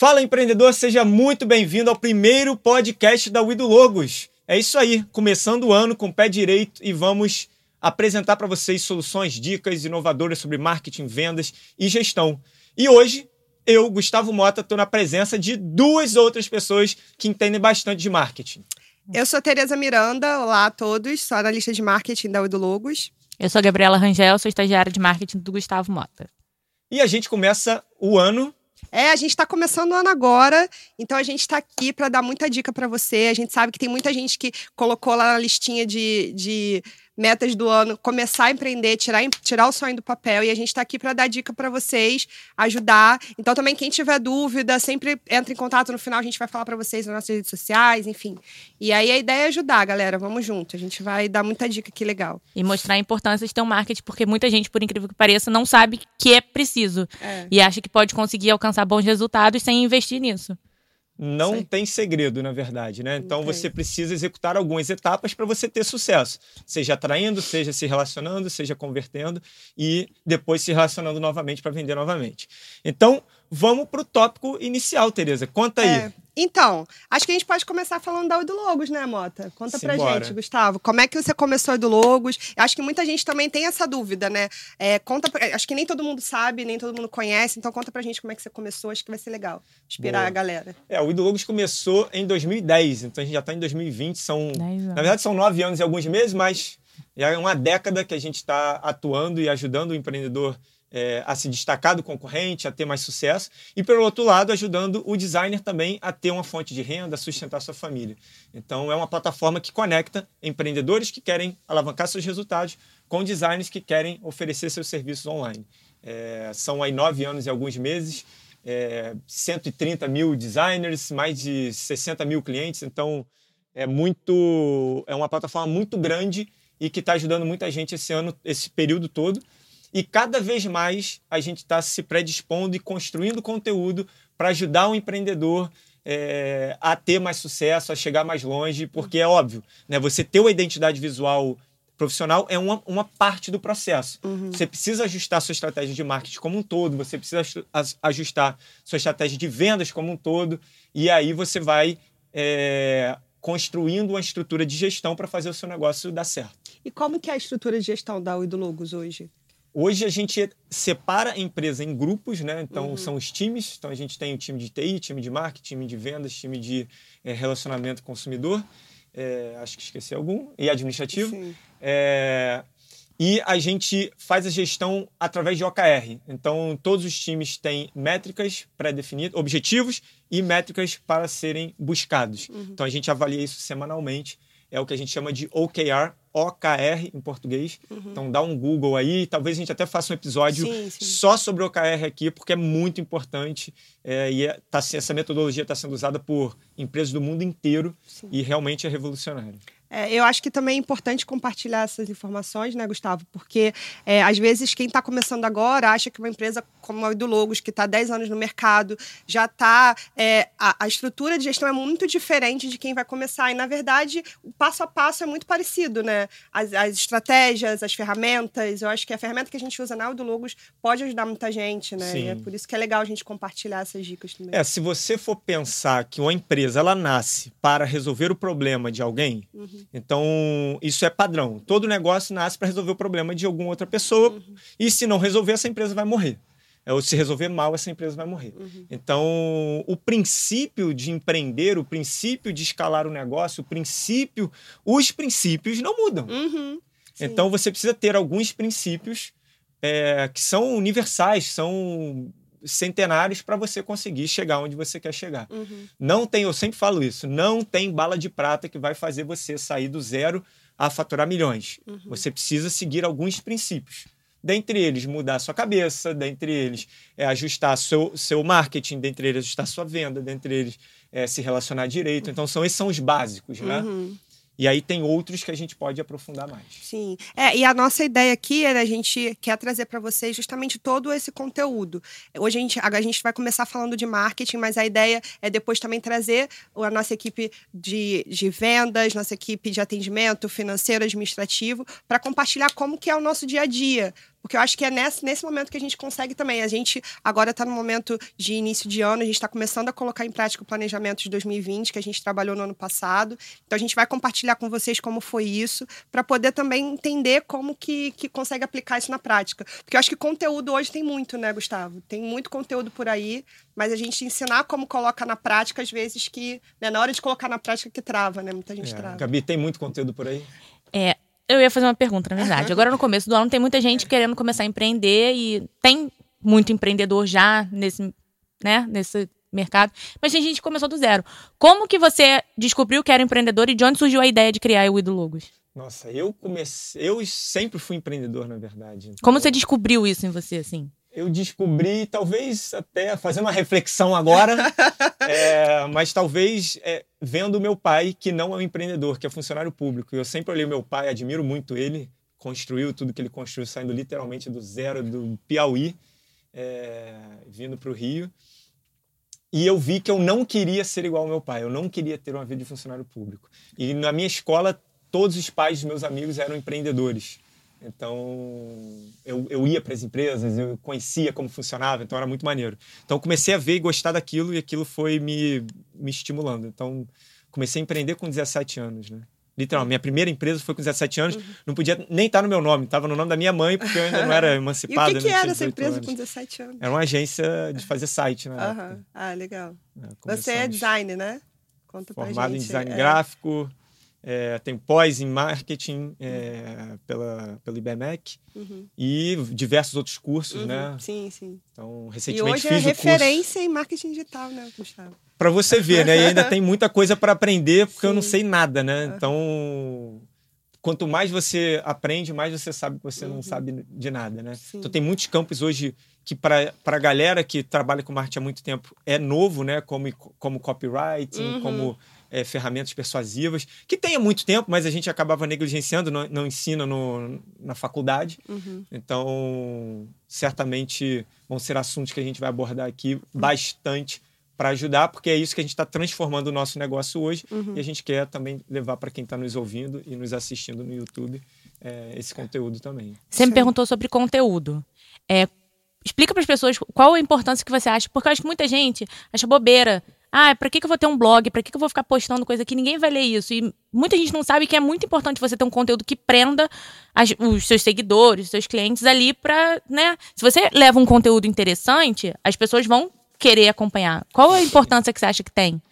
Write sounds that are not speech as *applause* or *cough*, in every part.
Fala empreendedor, seja muito bem-vindo ao primeiro podcast da Wido Logos. É isso aí, começando o ano com o pé direito e vamos apresentar para vocês soluções, dicas inovadoras sobre marketing, vendas e gestão. E hoje, eu, Gustavo Mota, estou na presença de duas outras pessoas que entendem bastante de marketing. Eu sou Tereza Miranda, olá a todos, sou analista de marketing da Wido Logos. Eu sou a Gabriela Rangel, sou estagiária de marketing do Gustavo Mota. E a gente começa o ano é, a gente está começando o ano agora, então a gente está aqui para dar muita dica para você. A gente sabe que tem muita gente que colocou lá na listinha de, de metas do ano, começar a empreender, tirar, tirar o sonho do papel. E a gente está aqui para dar dica para vocês, ajudar. Então, também, quem tiver dúvida, sempre entra em contato. No final, a gente vai falar para vocês nas nossas redes sociais, enfim. E aí, a ideia é ajudar, galera. Vamos junto. A gente vai dar muita dica aqui legal. E mostrar a importância de ter um marketing, porque muita gente, por incrível que pareça, não sabe que é preciso. É. E acha que pode conseguir alcançar bons resultados sem investir nisso não Sei. tem segredo, na verdade, né? Então okay. você precisa executar algumas etapas para você ter sucesso, seja atraindo, seja se relacionando, seja convertendo e depois se relacionando novamente para vender novamente. Então, vamos para o tópico inicial, Tereza. Conta aí. É. Então, acho que a gente pode começar falando da Edu Logos, né, Mota? Conta Simbora. pra gente, Gustavo. Como é que você começou a Edu Logos? Acho que muita gente também tem essa dúvida, né? É, conta pra... Acho que nem todo mundo sabe, nem todo mundo conhece. Então, conta pra gente como é que você começou. Acho que vai ser legal inspirar Boa. a galera. É, o Edu Logos começou em 2010. Então, a gente já tá em 2020. São, na verdade, são nove anos e alguns meses, mas já é uma década que a gente está atuando e ajudando o empreendedor é, a se destacar do concorrente, a ter mais sucesso, e pelo outro lado, ajudando o designer também a ter uma fonte de renda, a sustentar sua família. Então, é uma plataforma que conecta empreendedores que querem alavancar seus resultados com designers que querem oferecer seus serviços online. É, são aí nove anos e alguns meses, é, 130 mil designers, mais de 60 mil clientes, então é muito, é uma plataforma muito grande e que está ajudando muita gente esse ano, esse período todo. E cada vez mais a gente está se predispondo e construindo conteúdo para ajudar o empreendedor é, a ter mais sucesso, a chegar mais longe, porque é óbvio, né? Você ter uma identidade visual profissional é uma, uma parte do processo. Uhum. Você precisa ajustar sua estratégia de marketing como um todo, você precisa ajustar sua estratégia de vendas como um todo, e aí você vai é, construindo uma estrutura de gestão para fazer o seu negócio dar certo. E como que é a estrutura de gestão da Oi Logos hoje? Hoje a gente separa a empresa em grupos, né? Então uhum. são os times. Então a gente tem o time de TI, time de marketing, time de vendas, time de é, relacionamento consumidor. É, acho que esqueci algum. E administrativo. É, e a gente faz a gestão através de OKR. Então todos os times têm métricas pré-definidas, objetivos e métricas para serem buscados. Uhum. Então a gente avalia isso semanalmente. É o que a gente chama de OKR, OKR em português. Uhum. Então dá um Google aí, talvez a gente até faça um episódio sim, sim. só sobre OKR aqui, porque é muito importante é, e é, tá, essa metodologia está sendo usada por empresas do mundo inteiro sim. e realmente é revolucionária. É, eu acho que também é importante compartilhar essas informações, né, Gustavo? Porque é, às vezes quem está começando agora acha que uma empresa como a do Logos, que está 10 anos no mercado, já está. É, a, a, estrutura de gestão é muito diferente de quem vai começar. E, na verdade, o passo a passo é muito parecido, né? As, as estratégias, as ferramentas. Eu acho que a ferramenta que a gente usa na do Logos pode ajudar muita gente, né? Sim. E é por isso que é legal a gente compartilhar essas dicas também. É, se você for pensar que uma empresa ela nasce para resolver o problema de alguém. Uhum. Então, isso é padrão. Todo negócio nasce para resolver o problema de alguma outra pessoa. Uhum. E se não resolver, essa empresa vai morrer. Ou se resolver mal, essa empresa vai morrer. Uhum. Então, o princípio de empreender, o princípio de escalar o negócio, o princípio. Os princípios não mudam. Uhum. Então, você precisa ter alguns princípios é, que são universais, são centenários para você conseguir chegar onde você quer chegar. Uhum. Não tem, eu sempre falo isso, não tem bala de prata que vai fazer você sair do zero a faturar milhões. Uhum. Você precisa seguir alguns princípios. Dentre eles, mudar sua cabeça, dentre eles, é, ajustar seu, seu marketing, dentre eles, ajustar sua venda, dentre eles, é, se relacionar direito. Então, são, esses são os básicos, né? Uhum. E aí tem outros que a gente pode aprofundar mais. Sim. É, e a nossa ideia aqui é a gente quer trazer para vocês justamente todo esse conteúdo. Hoje a gente, a gente vai começar falando de marketing, mas a ideia é depois também trazer a nossa equipe de, de vendas, nossa equipe de atendimento financeiro, administrativo, para compartilhar como que é o nosso dia a dia Porque eu acho que é nesse, nesse momento que a gente consegue também. A gente agora está no momento de início de ano, a gente está começando a colocar em prática o planejamento de 2020, que a gente trabalhou no ano passado. Então a gente vai compartilhar com vocês como foi isso, para poder também entender como que, que consegue aplicar isso na prática. Porque eu acho que conteúdo hoje tem muito, né, Gustavo? Tem muito conteúdo por aí, mas a gente ensinar como coloca na prática, às vezes que, né, na hora de colocar na prática que trava, né? Muita gente é, trava. Gabi, tem muito conteúdo por aí? É, eu ia fazer uma pergunta, na verdade. Agora, no começo do ano, tem muita gente querendo começar a empreender e tem muito empreendedor já nesse, né, nesse mercado, mas tem gente que começou do zero. Como que você descobriu que era empreendedor e de onde surgiu a ideia de criar o Ido Logos? Nossa, eu comecei, eu sempre fui empreendedor, na verdade. Então... Como você descobriu isso em você, assim? Eu descobri, talvez até fazendo uma reflexão agora, *laughs* é, mas talvez é, vendo meu pai, que não é um empreendedor, que é funcionário público. Eu sempre olhei meu pai, admiro muito ele, construiu tudo que ele construiu, saindo literalmente do zero, do Piauí, é, vindo para o Rio. E eu vi que eu não queria ser igual ao meu pai, eu não queria ter uma vida de funcionário público. E na minha escola, todos os pais dos meus amigos eram empreendedores. Então, eu, eu ia para as empresas, eu conhecia como funcionava, então era muito maneiro. Então, comecei a ver e gostar daquilo e aquilo foi me, me estimulando. Então, comecei a empreender com 17 anos, né? Literalmente, minha primeira empresa foi com 17 anos, uhum. não podia nem estar no meu nome, estava no nome da minha mãe, porque eu ainda não era emancipada. *laughs* e o que, que era essa empresa anos. com 17 anos? Era uma agência de fazer site, né? Uhum. Ah, legal. É, Você é design, né? Conta Formado em design é. gráfico, é, tem pós em marketing é, pela, pelo IBMEC uhum. e diversos outros cursos, uhum. né? Sim, sim. Então, recentemente e hoje é referência em marketing digital, né, Gustavo? Para você ver, né? E ainda tem muita coisa para aprender, porque sim. eu não sei nada, né? Então, quanto mais você aprende, mais você sabe que você uhum. não sabe de nada, né? Sim. Então, tem muitos campos hoje que para a galera que trabalha com marketing há muito tempo é novo, né? Como, como copywriting, uhum. como é, ferramentas persuasivas, que tem há muito tempo, mas a gente acabava negligenciando, não, não ensina no, na faculdade. Uhum. Então, certamente vão ser assuntos que a gente vai abordar aqui uhum. bastante para ajudar, porque é isso que a gente está transformando o nosso negócio hoje uhum. e a gente quer também levar para quem está nos ouvindo e nos assistindo no YouTube é, esse conteúdo também. Você me perguntou sobre conteúdo. É, explica para as pessoas qual a importância que você acha, porque eu acho que muita gente acha bobeira ah, pra que, que eu vou ter um blog? Pra que, que eu vou ficar postando coisa aqui? Ninguém vai ler isso. E muita gente não sabe que é muito importante você ter um conteúdo que prenda as, os seus seguidores, os seus clientes ali pra, né? Se você leva um conteúdo interessante, as pessoas vão querer acompanhar. Qual a importância que você acha que tem?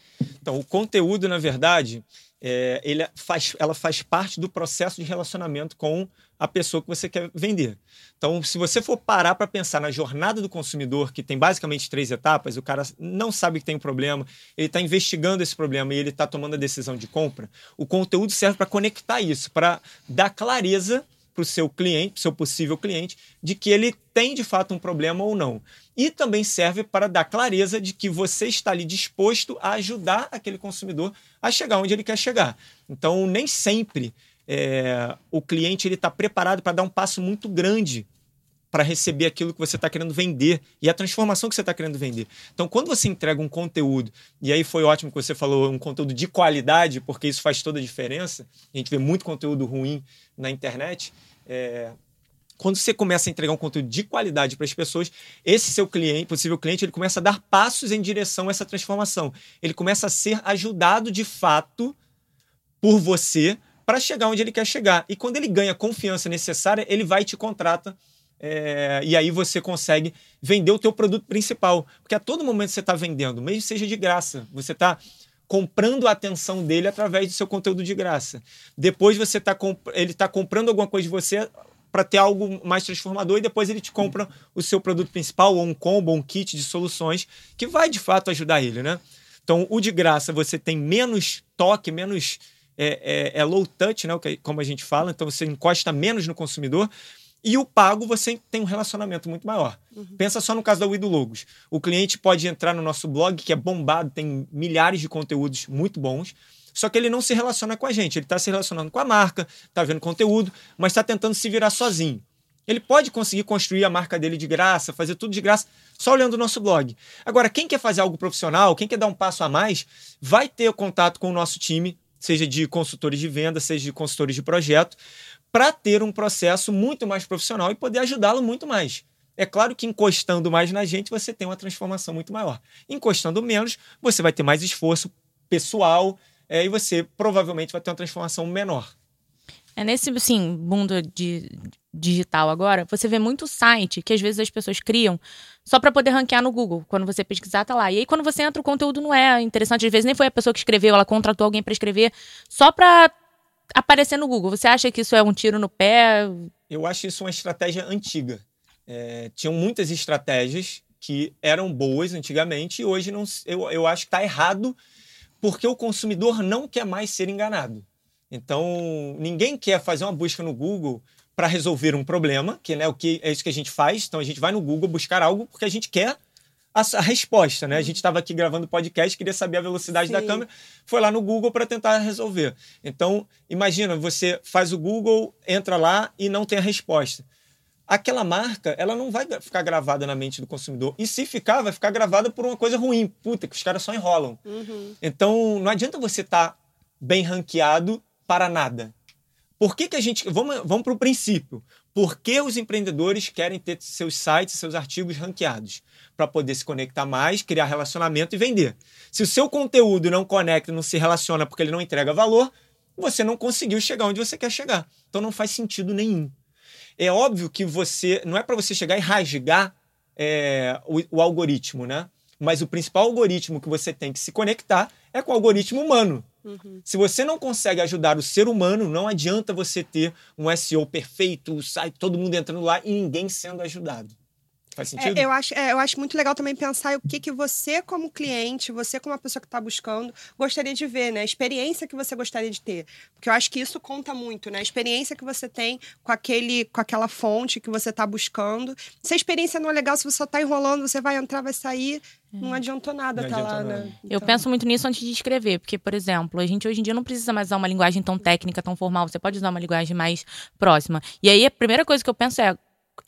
Então, o conteúdo, na verdade, é, ele faz, ela faz parte do processo de relacionamento com a pessoa que você quer vender. Então, se você for parar para pensar na jornada do consumidor, que tem basicamente três etapas, o cara não sabe que tem um problema, ele está investigando esse problema e ele está tomando a decisão de compra, o conteúdo serve para conectar isso, para dar clareza para o seu cliente, para o seu possível cliente, de que ele tem de fato um problema ou não. E também serve para dar clareza de que você está ali disposto a ajudar aquele consumidor a chegar onde ele quer chegar. Então, nem sempre é, o cliente ele está preparado para dar um passo muito grande para receber aquilo que você está querendo vender e a transformação que você está querendo vender. Então, quando você entrega um conteúdo, e aí foi ótimo que você falou, um conteúdo de qualidade, porque isso faz toda a diferença, a gente vê muito conteúdo ruim na internet, é, quando você começa a entregar um conteúdo de qualidade para as pessoas, esse seu cliente, possível cliente, ele começa a dar passos em direção a essa transformação. Ele começa a ser ajudado de fato por você para chegar onde ele quer chegar. E quando ele ganha a confiança necessária, ele vai e te contrata. É, e aí você consegue vender o teu produto principal. Porque a todo momento você está vendendo, mesmo seja de graça. Você está comprando a atenção dele através do seu conteúdo de graça. Depois você tá ele está comprando alguma coisa de você para ter algo mais transformador e depois ele te compra o seu produto principal ou um combo, ou um kit de soluções que vai de fato ajudar ele, né? Então, o de graça você tem menos toque, menos é, é, é low touch, né? Como a gente fala, então você encosta menos no consumidor, e o pago você tem um relacionamento muito maior. Uhum. Pensa só no caso da Wido Logos. O cliente pode entrar no nosso blog, que é bombado, tem milhares de conteúdos muito bons. Só que ele não se relaciona com a gente. Ele está se relacionando com a marca, está vendo conteúdo, mas está tentando se virar sozinho. Ele pode conseguir construir a marca dele de graça, fazer tudo de graça, só olhando o nosso blog. Agora, quem quer fazer algo profissional, quem quer dar um passo a mais, vai ter contato com o nosso time, seja de consultores de venda, seja de consultores de projeto, para ter um processo muito mais profissional e poder ajudá-lo muito mais. É claro que encostando mais na gente, você tem uma transformação muito maior. Encostando menos, você vai ter mais esforço pessoal é, e você provavelmente vai ter uma transformação menor. É nesse assim, mundo de, digital agora, você vê muito site que às vezes as pessoas criam só para poder ranquear no Google. Quando você pesquisar, tá lá. E aí, quando você entra, o conteúdo não é interessante. Às vezes nem foi a pessoa que escreveu, ela contratou alguém para escrever só para aparecer no Google. Você acha que isso é um tiro no pé? Eu acho isso uma estratégia antiga. É, tinham muitas estratégias que eram boas antigamente e hoje não, eu, eu acho que está errado porque o consumidor não quer mais ser enganado. Então, ninguém quer fazer uma busca no Google para resolver um problema, que né, o que é isso que a gente faz. Então, a gente vai no Google buscar algo porque a gente quer a, a resposta, né? A gente estava aqui gravando podcast, queria saber a velocidade Sim. da câmera, foi lá no Google para tentar resolver. Então, imagina, você faz o Google, entra lá e não tem a resposta. Aquela marca, ela não vai ficar gravada na mente do consumidor. E se ficar, vai ficar gravada por uma coisa ruim. Puta, que os caras só enrolam. Uhum. Então, não adianta você estar tá bem ranqueado para nada. Por que, que a gente. Vamos, vamos para o princípio. Por que os empreendedores querem ter seus sites, seus artigos ranqueados? Para poder se conectar mais, criar relacionamento e vender. Se o seu conteúdo não conecta, não se relaciona porque ele não entrega valor, você não conseguiu chegar onde você quer chegar. Então não faz sentido nenhum. É óbvio que você. Não é para você chegar e rasgar é, o, o algoritmo, né? Mas o principal algoritmo que você tem que se conectar é com o algoritmo humano. Uhum. Se você não consegue ajudar o ser humano, não adianta você ter um SEO perfeito, sai todo mundo entrando lá e ninguém sendo ajudado. Faz é, sentido? É, eu, acho, é, eu acho muito legal também pensar o que, que você, como cliente, você, como uma pessoa que está buscando, gostaria de ver, né? A experiência que você gostaria de ter. Porque eu acho que isso conta muito, né? A experiência que você tem com, aquele, com aquela fonte que você está buscando. Se a experiência não é legal, se você só está enrolando, você vai entrar, vai sair. Não é. adiantou nada estar tá lá, nada. né? Eu então... penso muito nisso antes de escrever, porque, por exemplo, a gente hoje em dia não precisa mais usar uma linguagem tão técnica, tão formal. Você pode usar uma linguagem mais próxima. E aí a primeira coisa que eu penso é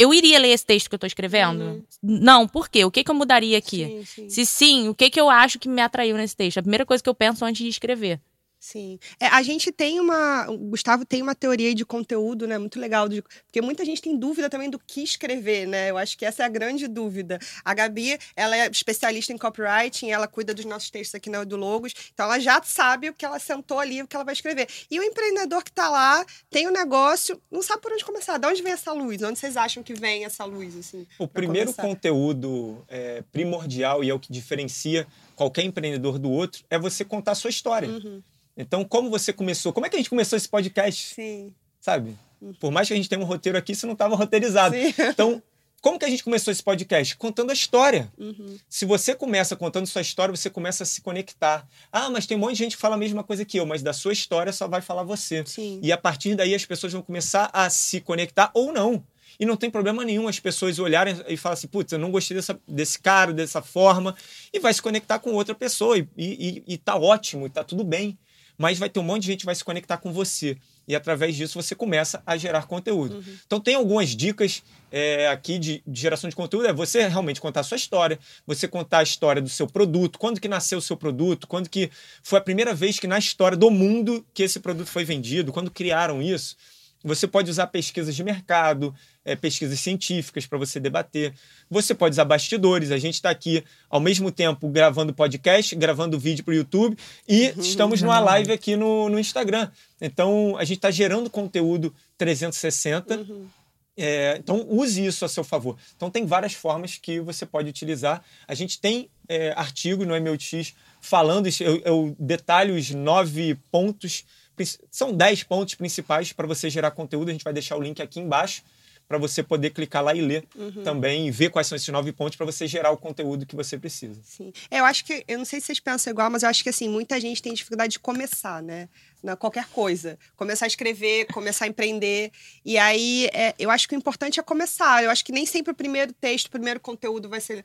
eu iria ler esse texto que eu estou escrevendo? Uhum. Não, por quê? O que, que eu mudaria aqui? Sim, sim. Se sim, o que, que eu acho que me atraiu nesse texto? A primeira coisa que eu penso antes de escrever. Sim. É, a gente tem uma. O Gustavo tem uma teoria de conteúdo, né? Muito legal. De, porque muita gente tem dúvida também do que escrever, né? Eu acho que essa é a grande dúvida. A Gabi, ela é especialista em copywriting, ela cuida dos nossos textos aqui na do Logos. Então ela já sabe o que ela sentou ali, o que ela vai escrever. E o empreendedor que está lá, tem o um negócio, não sabe por onde começar. De onde vem essa luz? Onde vocês acham que vem essa luz? Assim, o primeiro começar? conteúdo é, primordial e é o que diferencia qualquer empreendedor do outro é você contar a sua história. Uhum. Então, como você começou? Como é que a gente começou esse podcast? Sim. Sabe? Por mais que a gente tenha um roteiro aqui, isso não estava roteirizado. Sim. *laughs* Então, como que a gente começou esse podcast? Contando a história. Uhum. Se você começa contando sua história, você começa a se conectar. Ah, mas tem um monte de gente que fala a mesma coisa que eu, mas da sua história só vai falar você. Sim. E a partir daí as pessoas vão começar a se conectar ou não. E não tem problema nenhum as pessoas olharem e falar assim, putz, eu não gostei dessa, desse cara, dessa forma, e vai se conectar com outra pessoa. E, e, e tá ótimo, e tá tudo bem mas vai ter um monte de gente que vai se conectar com você. E através disso você começa a gerar conteúdo. Uhum. Então tem algumas dicas é, aqui de, de, geração de conteúdo. É você realmente contar a sua história, você contar a história do seu produto, quando que nasceu o seu produto, quando que foi a primeira vez que na história do mundo que esse produto foi vendido, quando criaram isso. Você pode usar pesquisas de mercado, é, pesquisas científicas para você debater. Você pode usar bastidores. A gente está aqui ao mesmo tempo gravando podcast, gravando vídeo para o YouTube e uhum, estamos numa live aqui no, no Instagram. Então a gente está gerando conteúdo 360. Uhum. É, então use isso a seu favor. Então tem várias formas que você pode utilizar. A gente tem é, artigo no MLX falando, eu, eu detalho os nove pontos são 10 pontos principais para você gerar conteúdo. A gente vai deixar o link aqui embaixo para você poder clicar lá e ler uhum. também e ver quais são esses nove pontos para você gerar o conteúdo que você precisa. Sim. É, eu acho que, eu não sei se vocês pensam igual, mas eu acho que assim, muita gente tem dificuldade de começar, né? Na qualquer coisa. Começar a escrever, começar a empreender. E aí, é, eu acho que o importante é começar. Eu acho que nem sempre o primeiro texto, o primeiro conteúdo vai ser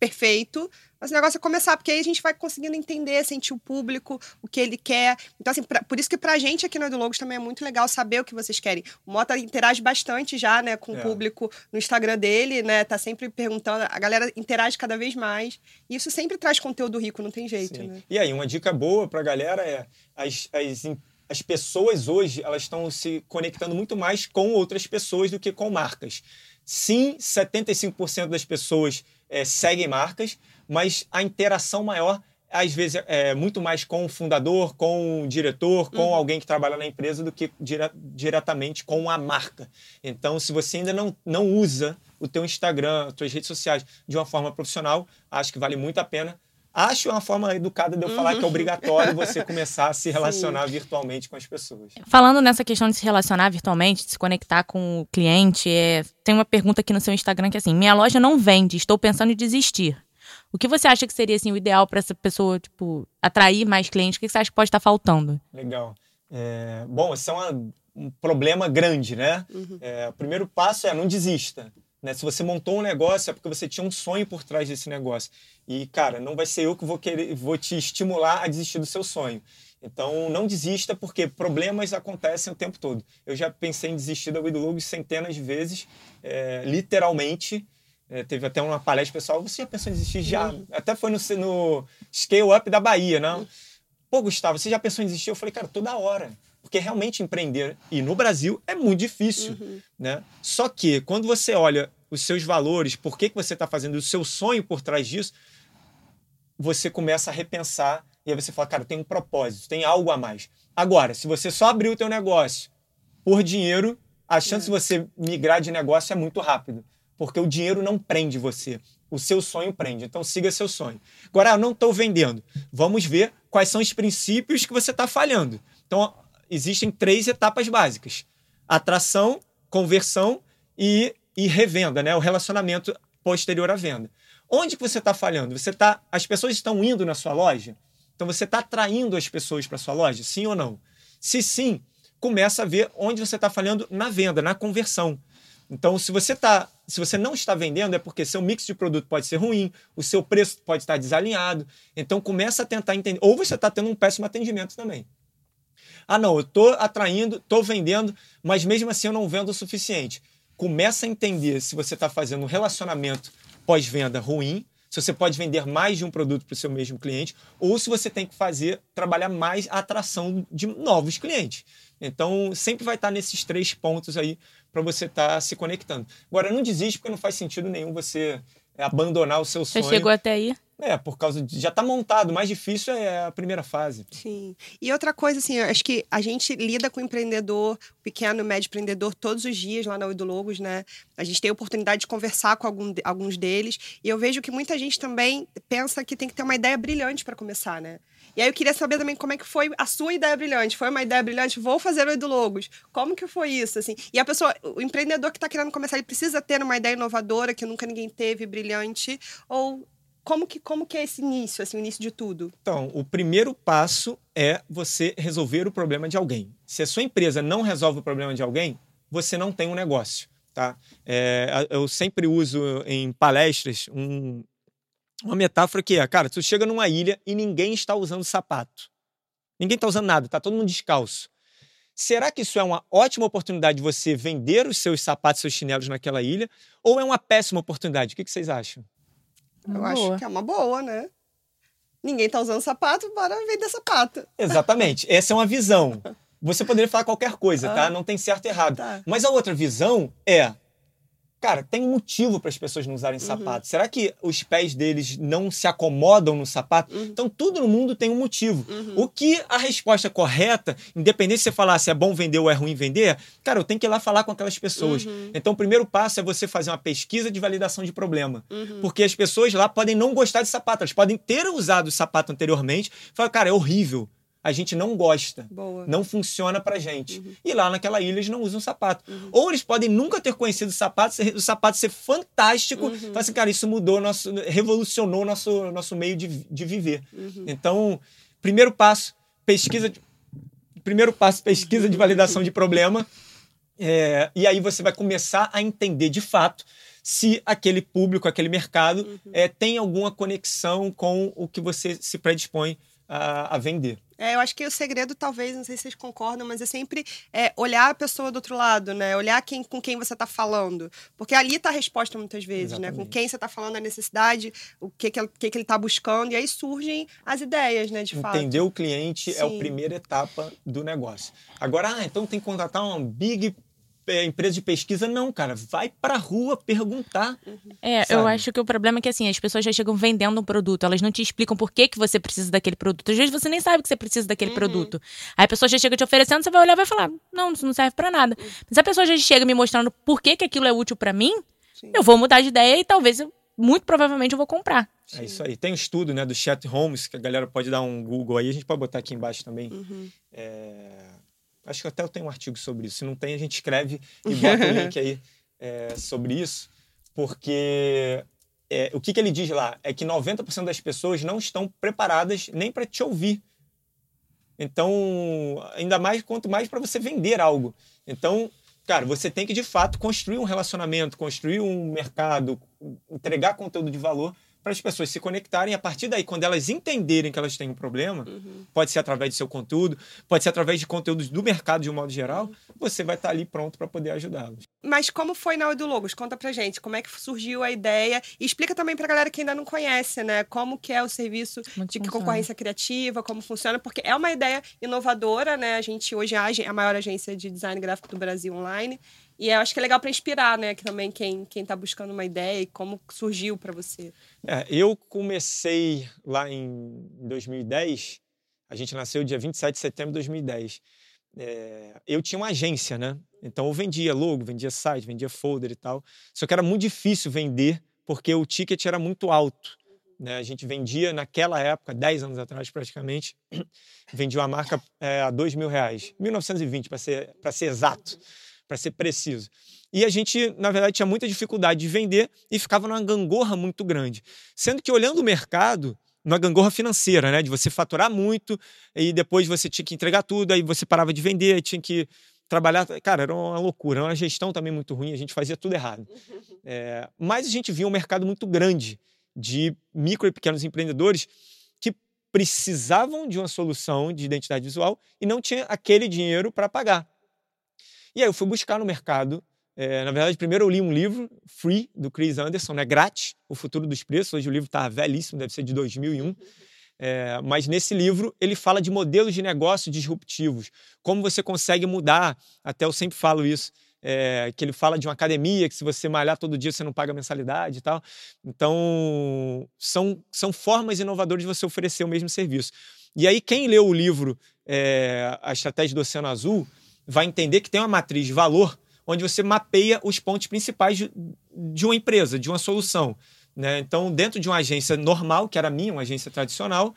perfeito, mas o negócio é começar, porque aí a gente vai conseguindo entender, sentir o público, o que ele quer. Então, assim, pra, por isso que pra gente aqui no Edulogos também é muito legal saber o que vocês querem. O Mota interage bastante já, né, com é. o público no Instagram dele, né? Tá sempre perguntando, a galera interage cada vez mais. E isso sempre traz conteúdo rico, não tem jeito, Sim. né? E aí, uma dica boa pra galera é as, as as pessoas hoje elas estão se conectando muito mais com outras pessoas do que com marcas. Sim, 75% das pessoas é, seguem marcas, mas a interação maior às vezes é muito mais com o fundador, com o diretor, com uhum. alguém que trabalha na empresa do que dire diretamente com a marca. Então, se você ainda não, não usa o teu Instagram, as tuas redes sociais de uma forma profissional, acho que vale muito a pena. Acho uma forma educada de eu falar que é uhum. obrigatório você começar a *laughs* se relacionar virtualmente com as pessoas. Falando nessa questão de se relacionar virtualmente, de se conectar com o cliente, é... tem uma pergunta aqui no seu Instagram que é assim: minha loja não vende, estou pensando em desistir. O que você acha que seria assim, o ideal para essa pessoa, tipo, atrair mais clientes? O que você acha que pode estar faltando? Legal. É, bom, esse é uma, um problema grande, né? Uhum. É, o primeiro passo é não desista. Né? Se você montou um negócio, é porque você tinha um sonho por trás desse negócio. E, cara, não vai ser eu que vou, querer, vou te estimular a desistir do seu sonho. Então, não desista, porque problemas acontecem o tempo todo. Eu já pensei em desistir da Widlogo centenas de vezes, é, literalmente, é, teve até uma palestra pessoal, você já pensou em desistir? Já. Uhum. Até foi no, no Scale Up da Bahia, não? Uhum. Pô, Gustavo, você já pensou em desistir? Eu falei, cara, toda hora. Porque realmente empreender, e no Brasil, é muito difícil. Uhum. Né? Só que, quando você olha os seus valores, por que, que você está fazendo, o seu sonho por trás disso, você começa a repensar e aí você fala, cara, tem um propósito, tem algo a mais. Agora, se você só abrir o teu negócio por dinheiro, a chance é. de você migrar de negócio é muito rápido porque o dinheiro não prende você. O seu sonho prende. Então siga seu sonho. Agora, eu não estou vendendo. Vamos ver quais são os princípios que você está falhando. Então, existem três etapas básicas: atração, conversão e, e revenda, né? O relacionamento posterior à venda. Onde que você está falhando? Você tá, as pessoas estão indo na sua loja? Então você está atraindo as pessoas para sua loja? Sim ou não? Se sim, começa a ver onde você está falhando na venda, na conversão. Então, se você tá, se você não está vendendo, é porque seu mix de produto pode ser ruim, o seu preço pode estar desalinhado. Então, começa a tentar entender. Ou você está tendo um péssimo atendimento também. Ah, não, eu estou atraindo, estou vendendo, mas mesmo assim eu não vendo o suficiente. Começa a entender se você está fazendo um relacionamento pós-venda ruim, se você pode vender mais de um produto para o seu mesmo cliente, ou se você tem que fazer, trabalhar mais a atração de novos clientes. Então, sempre vai estar nesses três pontos aí para você estar tá se conectando. Agora, não desiste porque não faz sentido nenhum você é, abandonar o seu sonho. Você chegou até aí? É, por causa de. Já está montado. O mais difícil é a primeira fase. Sim. E outra coisa, assim, acho que a gente lida com o empreendedor, pequeno, médio empreendedor, todos os dias lá na Oito Logos, né? A gente tem a oportunidade de conversar com algum, alguns deles. E eu vejo que muita gente também pensa que tem que ter uma ideia brilhante para começar, né? E aí eu queria saber também como é que foi a sua ideia brilhante. Foi uma ideia brilhante? Vou fazer o Edu Logos. Como que foi isso, assim? E a pessoa, o empreendedor que está querendo começar, ele precisa ter uma ideia inovadora que nunca ninguém teve, brilhante? Ou como que, como que é esse início, assim, o início de tudo? Então, o primeiro passo é você resolver o problema de alguém. Se a sua empresa não resolve o problema de alguém, você não tem um negócio. Tá? É, eu sempre uso em palestras um, uma metáfora que é, cara, tu chega numa ilha e ninguém está usando sapato. Ninguém está usando nada, está todo mundo descalço. Será que isso é uma ótima oportunidade de você vender os seus sapatos, seus chinelos naquela ilha? Ou é uma péssima oportunidade? O que, vocês acham? Eu acho que é uma boa, né? Ninguém está usando sapato, bora vender sapato. Exatamente. *laughs* Essa é uma visão. Você poderia falar qualquer coisa, tá? Ah, Não tem certo e errado. Tá. Mas a outra visão é Cara, tem um motivo para as pessoas não usarem uhum. sapato. Será que os pés deles não se acomodam no sapato? Uhum. Então, tudo no mundo tem um motivo. Uhum. O que a resposta correta, independente se você falar se é bom vender ou é ruim vender, cara, eu tenho que ir lá falar com aquelas pessoas. Uhum. Então, o primeiro passo é você fazer uma pesquisa de validação de problema. Uhum. Porque as pessoas lá podem não gostar de sapato, elas podem ter usado o sapato anteriormente e falar, cara, é horrível a gente não gosta. Boa. Não funciona pra gente. Uhum. E lá naquela ilha eles não usam sapato. Uhum. Ou eles podem nunca ter conhecido o sapato, o sapato ser fantástico. Uhum. Então, assim, cara, isso mudou, nosso, revolucionou nosso, nosso meio de, de viver. Uhum. Então, primeiro passo, pesquisa. Primeiro passo, pesquisa de validação de problema. É, e aí você vai começar a entender de fato se aquele público, aquele mercado uhum. é, tem alguma conexão com o que você se predispõe a, a vender. É, eu acho que o segredo, talvez, não sei se vocês concordam, mas é sempre é, olhar a pessoa do outro lado, né? Olhar quem, com quem você está falando. Porque ali está a resposta muitas vezes, Exatamente. né? Com quem você está falando a necessidade, o que, que, que, que ele está buscando, e aí surgem as ideias, né? De Entender fato. Entender o cliente Sim. é a primeira etapa do negócio. Agora, ah, então tem que contratar um big é, empresa de pesquisa, não, cara. Vai pra rua perguntar. É, sabe? eu acho que o problema é que assim, as pessoas já chegam vendendo um produto, elas não te explicam por que, que você precisa daquele produto. Às vezes você nem sabe que você precisa daquele uhum. produto. Aí a pessoa já chega te oferecendo, você vai olhar e vai falar: não, isso não serve para nada. Uhum. Mas a pessoa já chega me mostrando por que, que aquilo é útil para mim, Sim. eu vou mudar de ideia e talvez eu, muito provavelmente eu vou comprar. É isso aí. Tem um estudo né, do Chat Holmes, que a galera pode dar um Google aí, a gente pode botar aqui embaixo também. Uhum. É Acho que até eu tenho um artigo sobre isso. Se não tem, a gente escreve e bota o *laughs* link aí é, sobre isso, porque é, o que, que ele diz lá é que 90% das pessoas não estão preparadas nem para te ouvir. Então, ainda mais, quanto mais para você vender algo. Então, cara, você tem que de fato construir um relacionamento, construir um mercado, entregar conteúdo de valor para as pessoas se conectarem. A partir daí, quando elas entenderem que elas têm um problema, uhum. pode ser através do seu conteúdo, pode ser através de conteúdos do mercado de um modo geral, você vai estar ali pronto para poder ajudá-los. Mas como foi na do Logos? Conta pra gente, como é que surgiu a ideia e explica também pra galera que ainda não conhece, né? Como que é o serviço como de funciona. concorrência criativa, como funciona, porque é uma ideia inovadora, né? A gente hoje é a maior agência de design gráfico do Brasil online e eu acho que é legal para inspirar, né? Que também quem quem está buscando uma ideia e como surgiu para você. É, eu comecei lá em 2010. A gente nasceu dia 27 de setembro de 2010. É, eu tinha uma agência, né? Então eu vendia logo, vendia site, vendia folder e tal. Só que era muito difícil vender porque o ticket era muito alto. Né? A gente vendia naquela época, 10 anos atrás praticamente, *clears throat* vendia uma marca é, a 2 mil reais. 1920, para ser, ser exato para ser preciso. E a gente, na verdade, tinha muita dificuldade de vender e ficava numa gangorra muito grande. Sendo que olhando o mercado, numa gangorra financeira, né? De você faturar muito e depois você tinha que entregar tudo, aí você parava de vender, tinha que trabalhar. Cara, era uma loucura, era uma gestão também muito ruim, a gente fazia tudo errado. *laughs* É, mas a gente via um mercado muito grande de micro e pequenos empreendedores que precisavam de uma solução de identidade visual e não tinha aquele dinheiro para pagar. E aí eu fui buscar no mercado. É, na verdade, primeiro eu li um livro, Free, do Chris Anderson, né? grátis, O Futuro dos Preços. Hoje o livro está velhíssimo, deve ser de 2001. É, mas nesse livro ele fala de modelos de negócio disruptivos, como você consegue mudar. Até eu sempre falo isso. É, que ele fala de uma academia que se você malhar todo dia você não paga mensalidade e tal. Então, são, são formas inovadoras de você oferecer o mesmo serviço. E aí, quem leu o livro é, A Estratégia do Oceano Azul, vai entender que tem uma matriz de valor onde você mapeia os pontos principais de, de uma empresa, de uma solução. Né? Então, dentro de uma agência normal, que era minha, uma agência tradicional,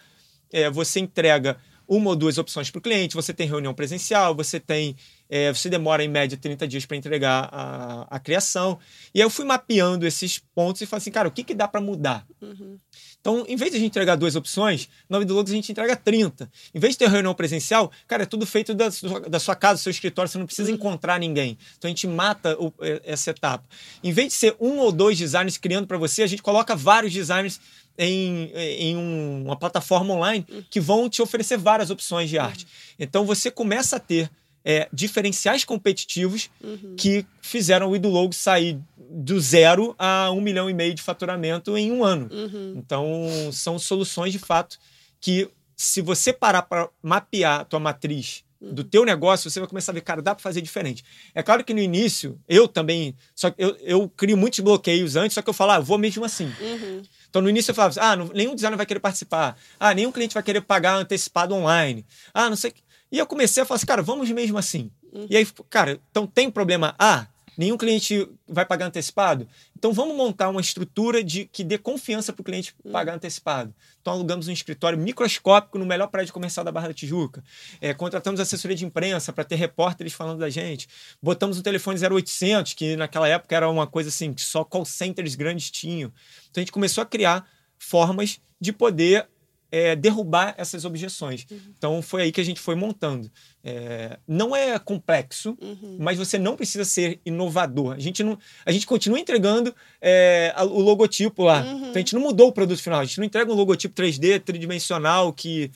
é, você entrega uma ou duas opções para o cliente, você tem reunião presencial, você tem. É, você demora em média 30 dias para entregar a, a criação. E aí eu fui mapeando esses pontos e falei assim, cara, o que, que dá para mudar? Uhum. Então, em vez de a gente entregar duas opções, no nome do Logos a gente entrega 30. Em vez de ter reunião presencial, cara, é tudo feito da sua, da sua casa, do seu escritório, você não precisa uhum. encontrar ninguém. Então a gente mata o, essa etapa. Em vez de ser um ou dois designers criando para você, a gente coloca vários designers em, em um, uma plataforma online uhum. que vão te oferecer várias opções de arte. Então você começa a ter é, diferenciais competitivos uhum. que fizeram o Idulogo sair do zero a um milhão e meio de faturamento em um ano. Uhum. Então, são soluções de fato que, se você parar para mapear a tua matriz uhum. do teu negócio, você vai começar a ver, cara, dá para fazer diferente. É claro que no início, eu também, só eu, eu crio muitos bloqueios antes, só que eu falo, ah, vou mesmo assim. Uhum. Então, no início eu falava assim, ah, não, nenhum designer vai querer participar. Ah, nenhum cliente vai querer pagar antecipado online. Ah, não sei. E eu comecei a falar assim, cara, vamos mesmo assim. Uhum. E aí, cara, então tem problema A? Nenhum cliente vai pagar antecipado? Então vamos montar uma estrutura de que dê confiança para o cliente uhum. pagar antecipado. Então alugamos um escritório microscópico no melhor prédio comercial da Barra da Tijuca. É, contratamos assessoria de imprensa para ter repórteres falando da gente. Botamos um telefone 0800, que naquela época era uma coisa assim, que só call centers grandes tinham. Então a gente começou a criar formas de poder é, derrubar essas objeções. Uhum. Então foi aí que a gente foi montando. É, não é complexo, uhum. mas você não precisa ser inovador. A gente, não, a gente continua entregando é, o logotipo lá. Uhum. Então a gente não mudou o produto final. A gente não entrega um logotipo 3D tridimensional que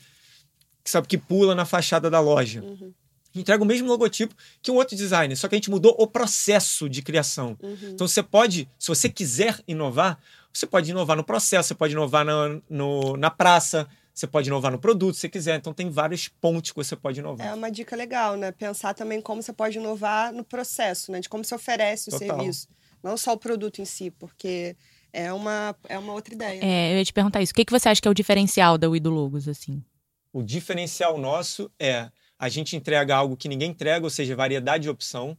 que sabe que pula na fachada da loja. Uhum. Entrega o mesmo logotipo que um outro designer, só que a gente mudou o processo de criação. Uhum. Então você pode, se você quiser inovar, você pode inovar no processo, você pode inovar na, no, na praça, você pode inovar no produto, se quiser. Então, tem vários pontos que você pode inovar. É uma dica legal, né? Pensar também como você pode inovar no processo, né? De como você oferece o Total. serviço. Não só o produto em si, porque é uma, é uma outra ideia. É, eu ia te perguntar isso. O que, que você acha que é o diferencial da Wido Logos, assim? O diferencial nosso é a gente entrega algo que ninguém entrega, ou seja, variedade de opção.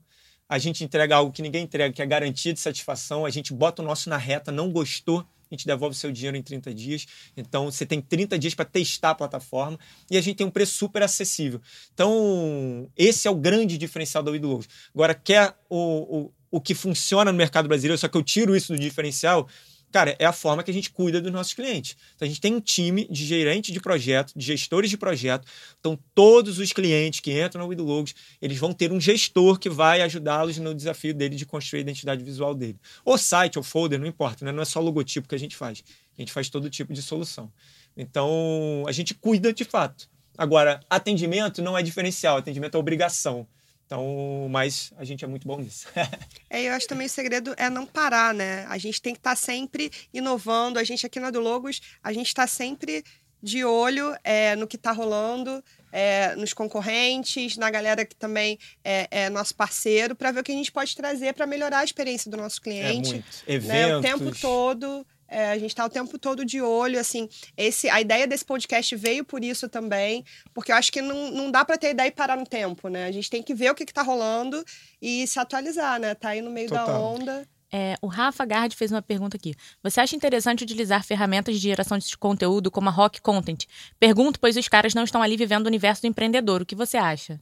A gente entrega algo que ninguém entrega, que é garantia de satisfação. A gente bota o nosso na reta, não gostou, a gente devolve o seu dinheiro em 30 dias. Então, você tem 30 dias para testar a plataforma e a gente tem um preço super acessível. Então, esse é o grande diferencial da Widlogos. Agora, quer o, o, o que funciona no mercado brasileiro, só que eu tiro isso do diferencial, Cara, é a forma que a gente cuida dos nossos clientes. Então, a gente tem um time de gerente de projeto, de gestores de projeto. Então, todos os clientes que entram na Widlogos, eles vão ter um gestor que vai ajudá-los no desafio dele de construir a identidade visual dele. Ou site, ou folder, não importa, né? não é só logotipo que a gente faz. A gente faz todo tipo de solução. Então, a gente cuida de fato. Agora, atendimento não é diferencial, atendimento é obrigação. Então, mas a gente é muito bom nisso. *laughs* é, eu acho também o segredo é não parar, né? A gente tem que estar tá sempre inovando. A gente aqui na do Logos, a gente está sempre de olho é, no que está rolando, é, nos concorrentes, na galera que também é, é nosso parceiro, para ver o que a gente pode trazer para melhorar a experiência do nosso cliente. É muito. Eventos. Né? O tempo todo. É, a gente está o tempo todo de olho, assim. Esse, a ideia desse podcast veio por isso também, porque eu acho que não, não dá para ter ideia e parar no tempo, né? A gente tem que ver o que, está rolando e se atualizar, né? Tá aí no meio Total. da onda. É, o Rafa Gard fez uma pergunta aqui. Você acha interessante utilizar ferramentas de geração de conteúdo como a Rock Content? Pergunto, pois os caras não estão ali vivendo o universo do empreendedor. O que você acha?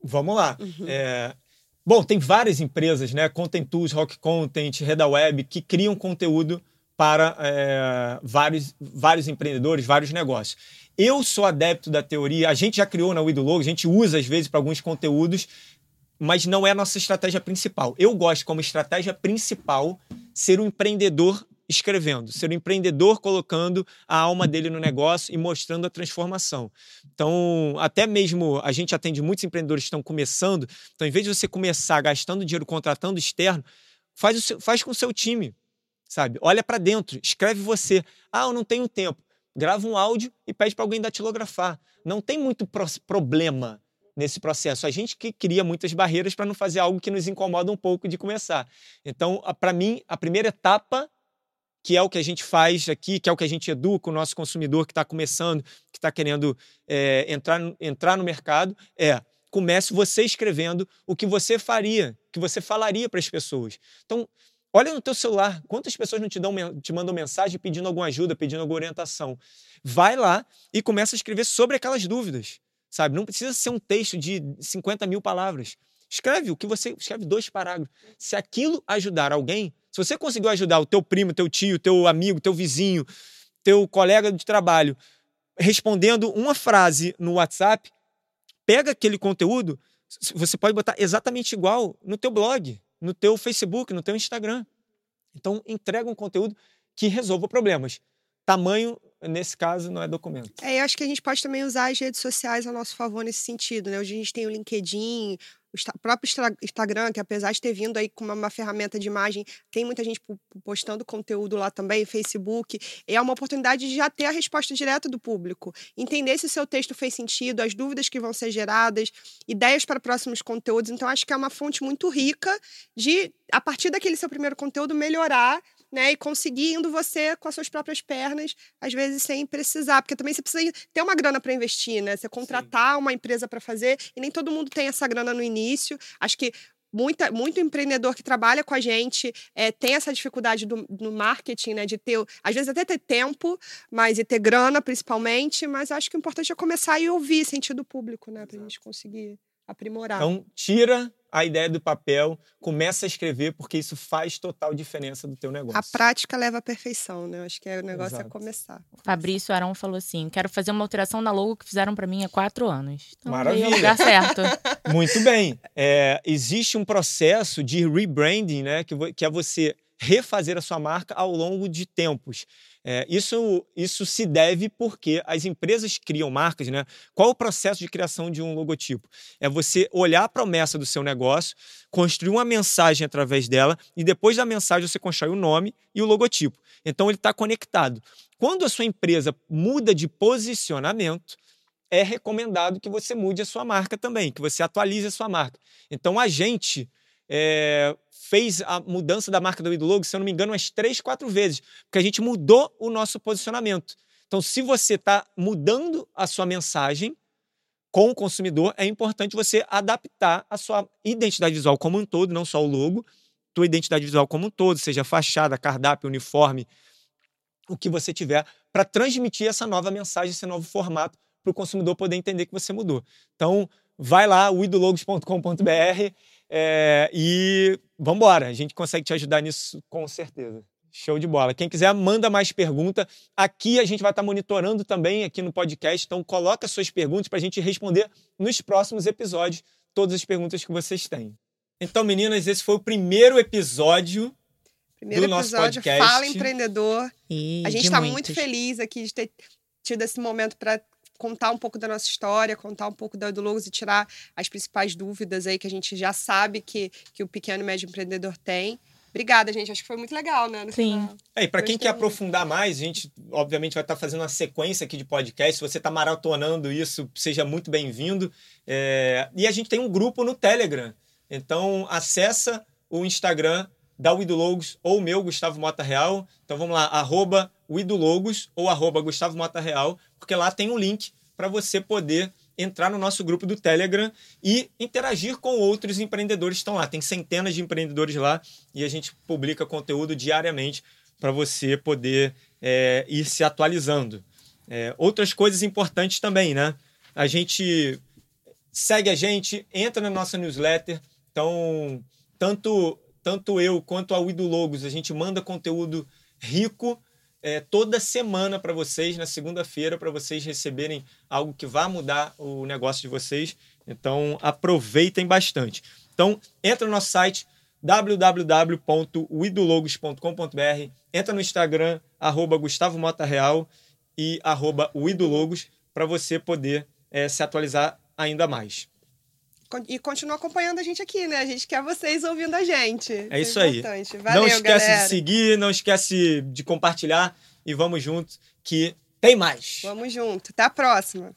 Vamos lá. Uhum. É, Bom, tem várias empresas, né? Content Tools, Rock Content, RedaWeb, que criam conteúdo para é, vários, vários empreendedores, vários negócios. Eu sou adepto da teoria, a gente já criou na Logo, a gente usa às vezes para alguns conteúdos, mas não é a nossa estratégia principal. Eu gosto como estratégia principal ser um empreendedor escrevendo, ser um empreendedor colocando a alma dele no negócio e mostrando a transformação. Então, até mesmo a gente atende muitos empreendedores que estão começando, então, em vez de você começar gastando dinheiro contratando externo, faz, o seu, faz com o seu time, sabe? Olha para dentro, escreve você. Ah, eu não tenho tempo. Grava um áudio e pede para alguém datilografar. Não tem muito pro problema nesse processo. A gente que cria muitas barreiras para não fazer algo que nos incomoda um pouco de começar. Então, para mim, a primeira etapa que é o que a gente faz aqui, que é o que a gente educa o nosso consumidor que está começando, que está querendo é, entrar, entrar no mercado, é comece você escrevendo o que você faria, que você falaria para as pessoas. Então, olha no teu celular, quantas pessoas não te, dão, te mandam mensagem pedindo alguma ajuda, pedindo alguma orientação. Vai lá e começa a escrever sobre aquelas dúvidas, sabe? Não precisa ser um texto de 50 mil palavras. Escreve o que você escreve dois parágrafos. Se aquilo ajudar alguém, se você conseguiu ajudar o teu primo, teu tio, teu amigo, teu vizinho, teu colega de trabalho, respondendo uma frase no WhatsApp, pega aquele conteúdo, você pode botar exatamente igual no teu blog, no teu Facebook, no teu Instagram. Então, entrega um conteúdo que resolva problemas. Tamanho, nesse caso, não é documento. É, eu acho que a gente pode também usar as redes sociais a nosso favor nesse sentido, né? Hoje a gente tem o LinkedIn, o próprio Instagram, que apesar de ter vindo aí com uma, uma, ferramenta de imagem, tem muita gente postando conteúdo lá também, Facebook, é uma oportunidade de já ter a resposta direta do público, entender se o seu texto fez sentido, as dúvidas que vão ser geradas, ideias para próximos conteúdos. Então, acho que é uma fonte muito rica de, a partir daquele seu primeiro conteúdo, melhorar né? E conseguindo você com as suas próprias pernas, às vezes sem precisar, porque também você precisa ter uma grana para investir, né? Você contratar Sim. uma empresa para fazer e nem todo mundo tem essa grana no início. Acho que muita, muito empreendedor que trabalha com a gente é, tem essa dificuldade do, do, marketing, né? De ter, às vezes até ter tempo, mas e ter grana principalmente, mas acho que o importante é começar e ouvir sentido público, né? Para a gente conseguir aprimorar. Então, tira a ideia do papel, começa a escrever, porque isso faz total diferença do teu negócio. A prática leva à perfeição, né? Acho que é, o negócio é Exato. é começar. Fabrício Arão falou assim: quero fazer uma alteração na logo que fizeram para mim há quatro anos. Então, Maravilha. lugar certo. *laughs* Muito bem. É, existe um processo de rebranding, né? Que, que é você refazer a sua marca ao longo de tempos. É, isso, isso se deve porque as empresas criam marcas, né? Qual o processo de criação de um logotipo? É você olhar a promessa do seu negócio, construir uma mensagem através dela e depois da mensagem você constrói o nome e o logotipo. Então ele está conectado. Quando a sua empresa muda de posicionamento, é recomendado que você mude a sua marca também, que você atualize a sua marca. Então a gente é, fez a mudança da marca do Logo, se eu não me engano, umas três, quatro vezes, porque a gente mudou o nosso posicionamento. Então, se você está mudando a sua mensagem com o consumidor, é importante você adaptar a sua identidade visual como um todo, não só o logo, tua identidade visual como um todo, seja fachada, cardápio, uniforme, o que você tiver, para transmitir essa nova mensagem, esse novo formato para o consumidor poder entender que você mudou. Então, vai lá, uidologos.com.br é, e vamos embora. A gente consegue te ajudar nisso com certeza. Show de bola. Quem quiser, manda mais pergunta. Aqui a gente vai estar monitorando também aqui no podcast, então coloca suas perguntas para a gente responder nos próximos episódios todas as perguntas que vocês têm. Então, meninas, esse foi o primeiro episódio Primeiro do episódio, nosso podcast. Fala Empreendedor. E A gente está muito feliz aqui de ter tido esse momento para contar um pouco da nossa história, contar um pouco da Edulogos e tirar as principais dúvidas aí que a gente já sabe que, que o pequeno e médio empreendedor tem. Obrigada, gente. Acho que foi muito legal, né? no Sim. final. É, e para quem quer muito. aprofundar mais, a gente obviamente vai estar fazendo uma sequência aqui de podcast. Se você está maratonando isso, seja muito bem-vindo. É, E a gente tem um grupo no Telegram. Então acessa o Instagram da Widologos ou meu, Gustavo Mota Real. Então vamos lá, arroba Widologos ou arroba Gustavo Mota Real, porque lá tem um link para você poder entrar no nosso grupo do Telegram e interagir com outros empreendedores que estão lá. Tem centenas de empreendedores lá e a gente publica conteúdo diariamente para você poder é, ir se atualizando. É, outras coisas importantes também, né? A gente segue a gente, entra na nossa newsletter. Então, tanto, tanto eu quanto a Wido Logos, a gente manda conteúdo rico é, toda semana para vocês, na segunda-feira, para vocês receberem algo que vá mudar o negócio de vocês. Então, aproveitem bastante. Então, entra no nosso site www.widologos.com.br, entra no Instagram, arroba Gustavo Mota Real e arroba Widologos, para você poder é, se atualizar ainda mais. E continua acompanhando a gente aqui, né? A gente quer vocês ouvindo a gente. É isso aí. importante. Valeu, não esquece galera. de seguir, não esquece de compartilhar e vamos juntos que tem mais. Vamos junto. Até a próxima.